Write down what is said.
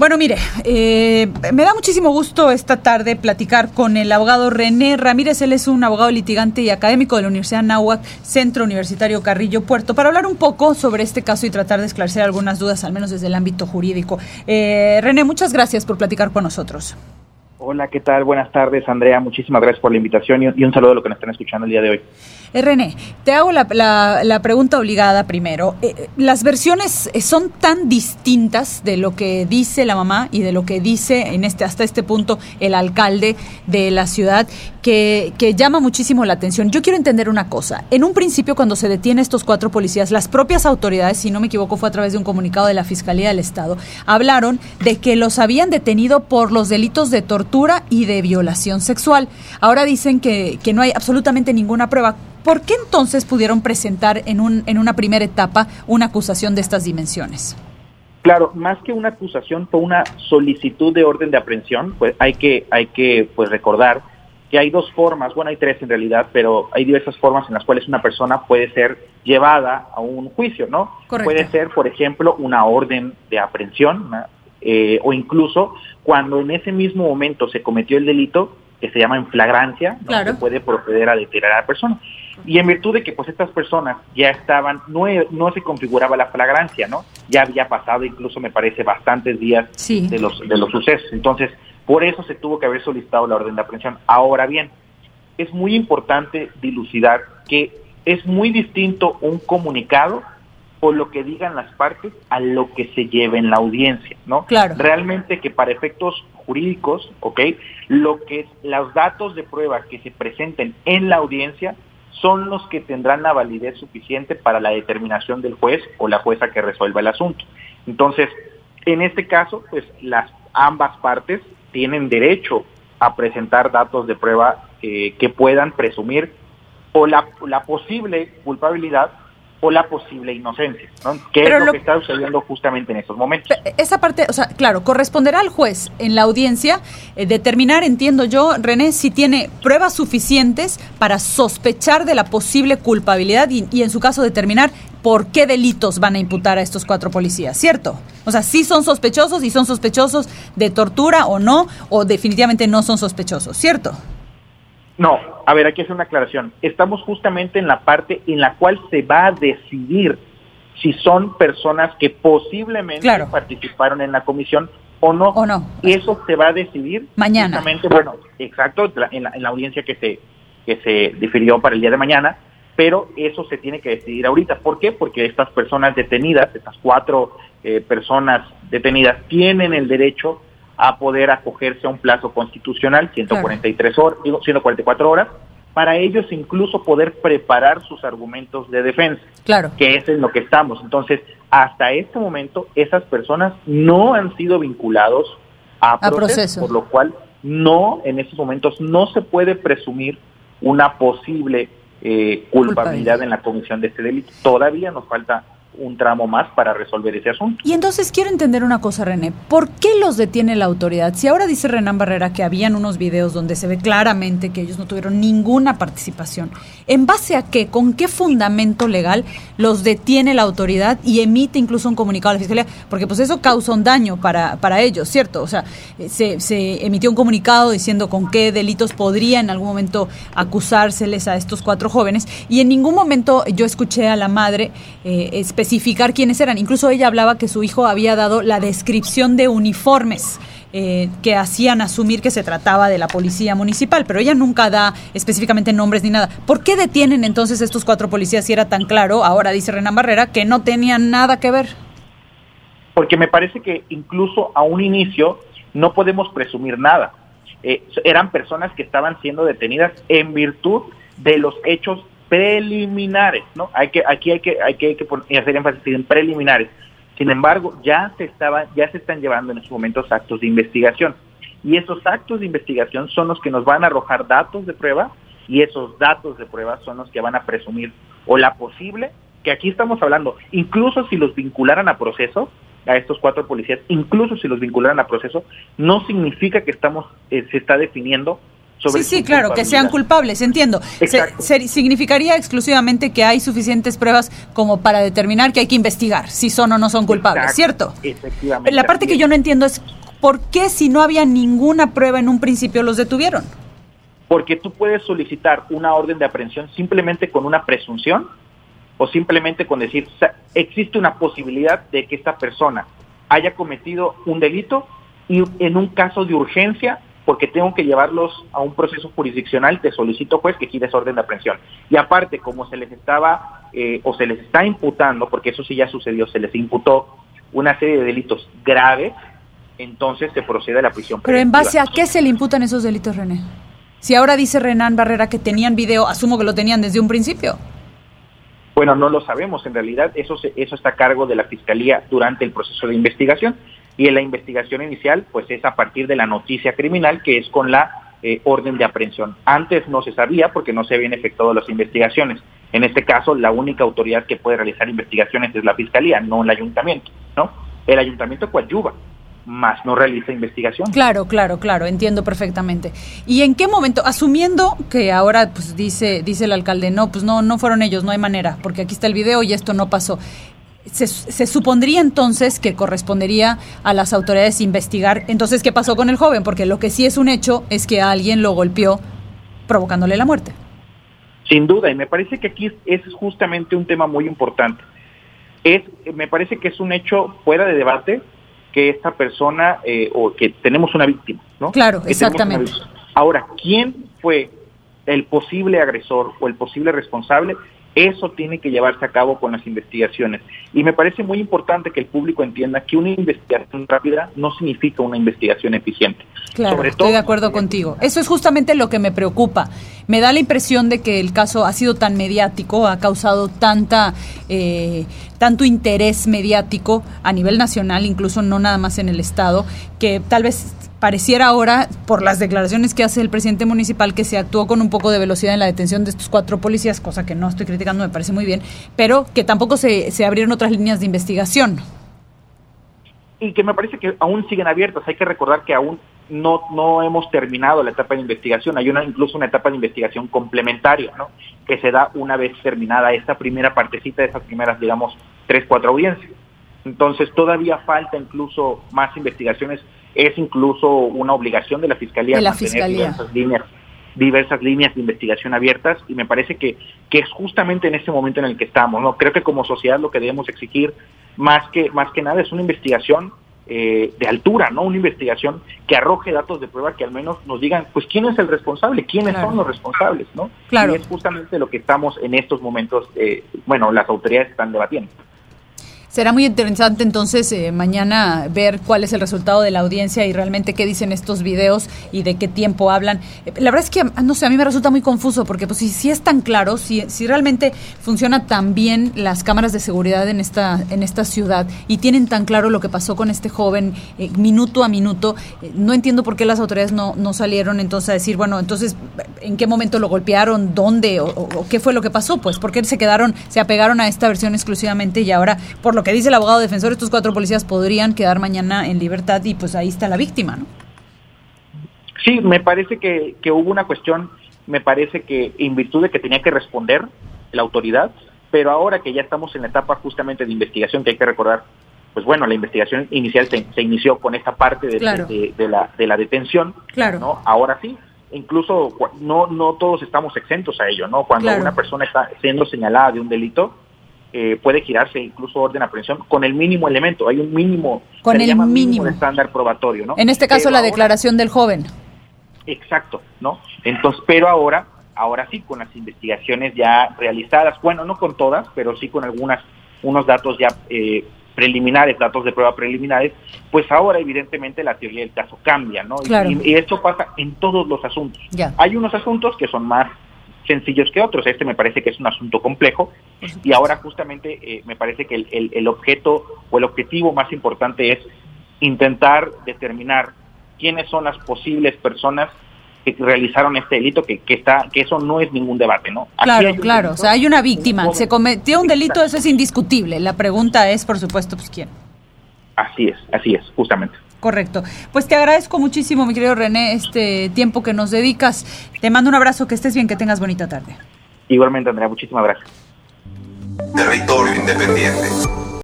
Bueno, mire, eh, me da muchísimo gusto esta tarde platicar con el abogado René Ramírez. Él es un abogado litigante y académico de la Universidad Nahuac, Centro Universitario Carrillo Puerto, para hablar un poco sobre este caso y tratar de esclarecer algunas dudas, al menos desde el ámbito jurídico. Eh, René, muchas gracias por platicar con nosotros. Hola, ¿qué tal? Buenas tardes, Andrea. Muchísimas gracias por la invitación y un saludo a los que nos están escuchando el día de hoy. Eh, René, te hago la, pregunta obligada primero. Eh, eh, ¿Las versiones son tan distintas de lo que dice la mamá y de lo que dice en este hasta este punto el alcalde de la ciudad que, que llama muchísimo la atención? Yo quiero entender una cosa. En un principio, cuando se detiene estos cuatro policías, las propias autoridades, si no me equivoco, fue a través de un comunicado de la Fiscalía del Estado, hablaron de que los habían detenido por los delitos de tortura y de violación sexual. Ahora dicen que, que no hay absolutamente ninguna prueba. ¿Por qué entonces pudieron presentar en, un, en una primera etapa una acusación de estas dimensiones? Claro, más que una acusación fue una solicitud de orden de aprehensión, pues hay que, hay que pues recordar que hay dos formas, bueno hay tres en realidad, pero hay diversas formas en las cuales una persona puede ser llevada a un juicio, ¿no? Puede ser, por ejemplo, una orden de aprehensión, eh, o incluso cuando en ese mismo momento se cometió el delito, que se llama en flagrancia, ¿no? se puede proceder a detener a la persona. Y en virtud de que pues estas personas ya estaban, no, no se configuraba la flagrancia, ¿no? Ya había pasado incluso me parece bastantes días de, los, de los sucesos. Entonces, por eso se tuvo que haber solicitado la orden de aprehensión. Ahora bien, es muy importante dilucidar que es muy distinto un comunicado o lo que digan las partes a lo que se lleve en la audiencia, ¿no? Claro. Realmente que para efectos jurídicos, ¿ok? Lo que los datos de prueba que se presenten en la audiencia son los que tendrán la validez suficiente para la determinación del juez o la jueza que resuelva el asunto. Entonces, en este caso, pues las ambas partes tienen derecho a presentar datos de prueba eh, que puedan presumir o la, la posible culpabilidad o la posible inocencia, ¿no? que es lo, que está sucediendo justamente en estos momentos. Esa parte, o sea, claro, corresponderá al juez en la audiencia eh, determinar, entiendo yo, René, si tiene pruebas suficientes para sospechar de la posible culpabilidad y, y en su caso determinar por qué delitos van a imputar a estos cuatro policías, ¿cierto? O sea, si son sospechosos y son sospechosos de tortura o no, o definitivamente no son sospechosos, ¿cierto? No, a ver, aquí es una aclaración. Estamos justamente en la parte en la cual se va a decidir si son personas que posiblemente participaron en la comisión o no. O no. Y eso se va a decidir mañana. bueno, exacto, en la, audiencia que se, que se difirió para el día de mañana, pero eso se tiene que decidir ahorita. ¿Por qué? Porque estas personas detenidas, estas cuatro eh, personas detenidas, tienen el derecho a poder acogerse a un plazo constitucional, 143 horas, digo, 144 horas, para ellos incluso poder preparar sus argumentos de defensa, claro. que es en lo que estamos. Entonces, hasta este momento, esas personas no han sido vinculados a, proceso, por lo cual no, en estos momentos, no se puede presumir una posible eh, culpabilidad en la comisión de este delito. Todavía nos falta un tramo más para resolver ese asunto. Y entonces quiero entender una cosa, René. ¿Por qué los detiene la autoridad? Si ahora dice Renan Barrera que habían unos videos donde se ve claramente que ellos no tuvieron ninguna participación, ¿en base a qué? ¿Con qué fundamento legal los detiene la autoridad y emite incluso un comunicado a la Fiscalía? Porque pues eso causa un daño para, para ellos, ¿cierto? O sea, se, se emitió un comunicado diciendo con qué delitos podría en algún momento acusárseles a estos cuatro jóvenes y en ningún momento yo escuché a la madre eh, especificar quiénes eran. Incluso ella hablaba que su hijo había dado la descripción de uniformes. Eh, que hacían asumir que se trataba de la policía municipal, pero ella nunca da específicamente nombres ni nada. ¿Por qué detienen entonces estos cuatro policías si era tan claro, ahora dice Renan Barrera, que no tenían nada que ver? Porque me parece que incluso a un inicio no podemos presumir nada. Eh, eran personas que estaban siendo detenidas en virtud de los hechos preliminares, ¿no? Hay que, aquí hay que, hay que, hay que hacer énfasis en preliminares. Sin embargo, ya se estaba, ya se están llevando en estos momentos actos de investigación. Y esos actos de investigación son los que nos van a arrojar datos de prueba y esos datos de prueba son los que van a presumir o la posible, que aquí estamos hablando, incluso si los vincularan a proceso, a estos cuatro policías, incluso si los vincularan a proceso, no significa que estamos, eh, se está definiendo sobre Sí, sí, claro, que sean culpables, entiendo. Se, significaría exclusivamente que hay suficientes pruebas como para determinar que hay que investigar si son o no son culpables, ¿cierto? Efectivamente. La parte que yo no entiendo es por qué si no había ninguna prueba en un principio los detuvieron. Porque tú puedes solicitar una orden de aprehensión simplemente con una presunción o simplemente con decir, existe una posibilidad de que esta persona haya cometido un delito y en un caso de urgencia, porque tengo que llevarlos a un proceso jurisdiccional, te solicito pues que quieres orden de aprehensión. Y aparte, como se les estaba eh, o se les está imputando, porque eso sí ya sucedió, se les imputó una serie de delitos graves, entonces se procede a la prisión. Pero en base a qué se le imputan esos delitos, René? Si ahora dice Renan Barrera que tenían video, asumo que lo tenían desde un principio. Bueno, no lo sabemos. En realidad, eso, eso está a cargo de la Fiscalía durante el proceso de investigación. Y en la investigación inicial, pues es a partir de la noticia criminal, que es con la eh, orden de aprehensión. Antes no se sabía porque no se habían efectuado las investigaciones. En este caso, la única autoridad que puede realizar investigaciones es la Fiscalía, no el Ayuntamiento, ¿no? El Ayuntamiento coadyuva, más no realiza investigación. Claro, claro, claro, entiendo perfectamente. ¿Y en qué momento, asumiendo que ahora pues dice dice el alcalde, no, pues no no fueron ellos, no hay manera, porque aquí está el video y esto no pasó. Se, se, supondría entonces que correspondería a las autoridades investigar entonces qué pasó con el joven, porque lo que sí es un hecho es que alguien lo golpeó provocándole la muerte. Sin duda, y me parece que aquí es, es justamente un tema muy importante. Es, me parece que es un hecho fuera de debate, que esta persona eh, o que tenemos una víctima, ¿no? Claro, exactamente. Ahora, ¿quién fue el posible agresor o el posible responsable? Eso tiene que llevarse a cabo con las investigaciones. Y me parece muy importante que el público entienda que una investigación rápida no significa una investigación eficiente. Claro, estoy de acuerdo contigo. Eso es justamente lo que me preocupa. Me da la impresión de que el caso ha sido tan mediático, ha causado tanta, eh, tanto interés mediático a nivel nacional, incluso no nada más en el Estado, que tal vez pareciera ahora, por las declaraciones que hace el presidente municipal, que se actuó con un poco de velocidad en la detención de estos cuatro policías, cosa que no estoy criticando, me parece muy bien, pero que tampoco se, se abrieron otras líneas de investigación. Y que me parece que aún siguen abiertas. Hay que recordar que aún no, no hemos terminado la etapa de investigación. Hay una incluso una etapa de investigación complementaria, ¿no? Que se da una vez terminada esta primera partecita de esas primeras, digamos, tres, cuatro audiencias. Entonces todavía falta incluso más investigaciones es incluso una obligación de la Fiscalía de mantener diversas líneas diversas líneas de investigación abiertas y me parece que, que es justamente en este momento en el que estamos. no Creo que como sociedad lo que debemos exigir más que, más que nada es una investigación eh, de altura, ¿no? Una investigación que arroje datos de prueba que al menos nos digan, pues, quién es el responsable, quiénes son los responsables, ¿no? Claro. Y es justamente lo que estamos en estos momentos, eh, bueno, las autoridades están debatiendo. Será muy interesante entonces eh, mañana ver cuál es el resultado de la audiencia y realmente qué dicen estos videos y de qué tiempo hablan. Eh, la verdad es que, no sé, a mí me resulta muy confuso porque pues si, si es tan claro, si, si realmente funciona tan bien las cámaras de seguridad en esta, en esta ciudad y tienen tan claro lo que pasó con este joven eh, minuto a minuto, no entiendo por qué las autoridades no, no salieron entonces a decir, bueno, entonces, ¿en qué momento lo golpearon? ¿Dónde? O, o, qué fue lo que pasó? Pues porque se quedaron, se apegaron a esta versión exclusivamente y ahora, por lo lo que dice el abogado defensor, estos cuatro policías podrían quedar mañana en libertad y pues ahí está la víctima, ¿no? Sí, me parece que, que hubo una cuestión, me parece que en virtud de que tenía que responder la autoridad, pero ahora que ya estamos en la etapa justamente de investigación, que hay que recordar, pues bueno, la investigación inicial se, se inició con esta parte de, claro. de, de, la, de la detención, claro. ¿no? Ahora sí, incluso no, no todos estamos exentos a ello, ¿no? Cuando claro. una persona está siendo señalada de un delito, eh, puede girarse incluso orden de aprehensión con el mínimo elemento. Hay un mínimo, con el llama mínimo. estándar probatorio, ¿no? En este caso Pero la ahora, declaración del joven. Exacto, ¿no? Entonces, pero ahora, ahora sí con las investigaciones ya realizadas, bueno, no con todas, pero sí con algunas, unos datos ya eh, preliminares, datos de prueba preliminares, pues ahora evidentemente la teoría del caso cambia, ¿no? Claro. Y, y, esto pasa en todos los asuntos. Ya. Hay unos asuntos que son más sencillos que otros. Este me parece que es un asunto complejo y ahora justamente eh, me parece que el, el, el, objeto o el objetivo más importante es intentar determinar quiénes son las posibles personas que realizaron este delito, que, que está, que eso no es ningún debate, ¿no? Aquí claro, claro, delito, o sea, hay una víctima, un se cometió un delito, eso es indiscutible. La pregunta es, por supuesto, pues quién. Así es, así es, justamente. Correcto. Pues te agradezco muchísimo, mi querido René, este tiempo que nos dedicas. Te mando un abrazo, que estés bien, que tengas bonita tarde. Igualmente, Andrea, muchísimas gracias. Territorio Independiente.